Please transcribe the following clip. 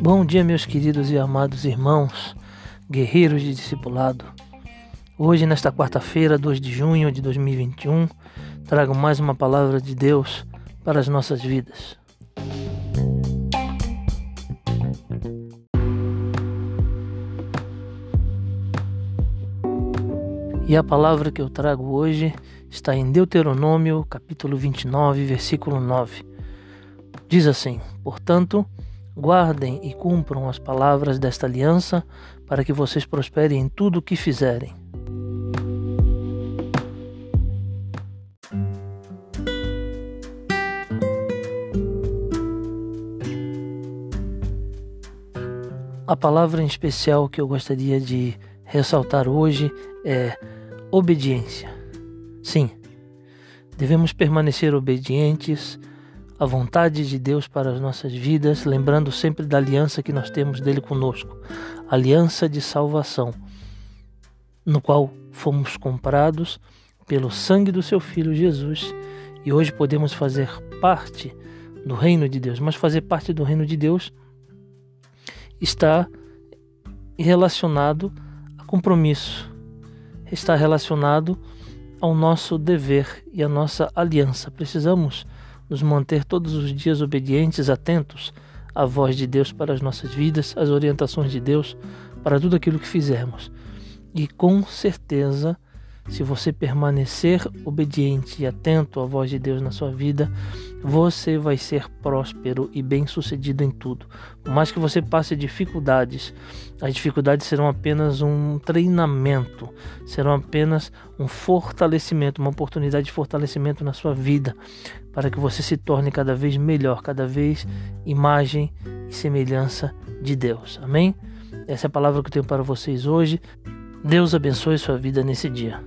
Bom dia, meus queridos e amados irmãos, guerreiros de discipulado. Hoje, nesta quarta-feira, 2 de junho de 2021, trago mais uma palavra de Deus para as nossas vidas. E a palavra que eu trago hoje está em Deuteronômio, capítulo 29, versículo 9. Diz assim: Portanto, guardem e cumpram as palavras desta aliança, para que vocês prosperem em tudo o que fizerem. A palavra em especial que eu gostaria de ressaltar hoje é obediência. Sim, devemos permanecer obedientes à vontade de Deus para as nossas vidas, lembrando sempre da aliança que nós temos dele conosco aliança de salvação, no qual fomos comprados pelo sangue do seu Filho Jesus e hoje podemos fazer parte do reino de Deus. Mas fazer parte do reino de Deus está relacionado a compromisso, está relacionado ao nosso dever e à nossa aliança. Precisamos nos manter todos os dias obedientes, atentos à voz de Deus para as nossas vidas, às orientações de Deus para tudo aquilo que fizermos. E com certeza se você permanecer obediente e atento à voz de Deus na sua vida, você vai ser próspero e bem-sucedido em tudo. Por mais que você passe dificuldades, as dificuldades serão apenas um treinamento, serão apenas um fortalecimento, uma oportunidade de fortalecimento na sua vida, para que você se torne cada vez melhor, cada vez imagem e semelhança de Deus. Amém? Essa é a palavra que eu tenho para vocês hoje. Deus abençoe sua vida nesse dia.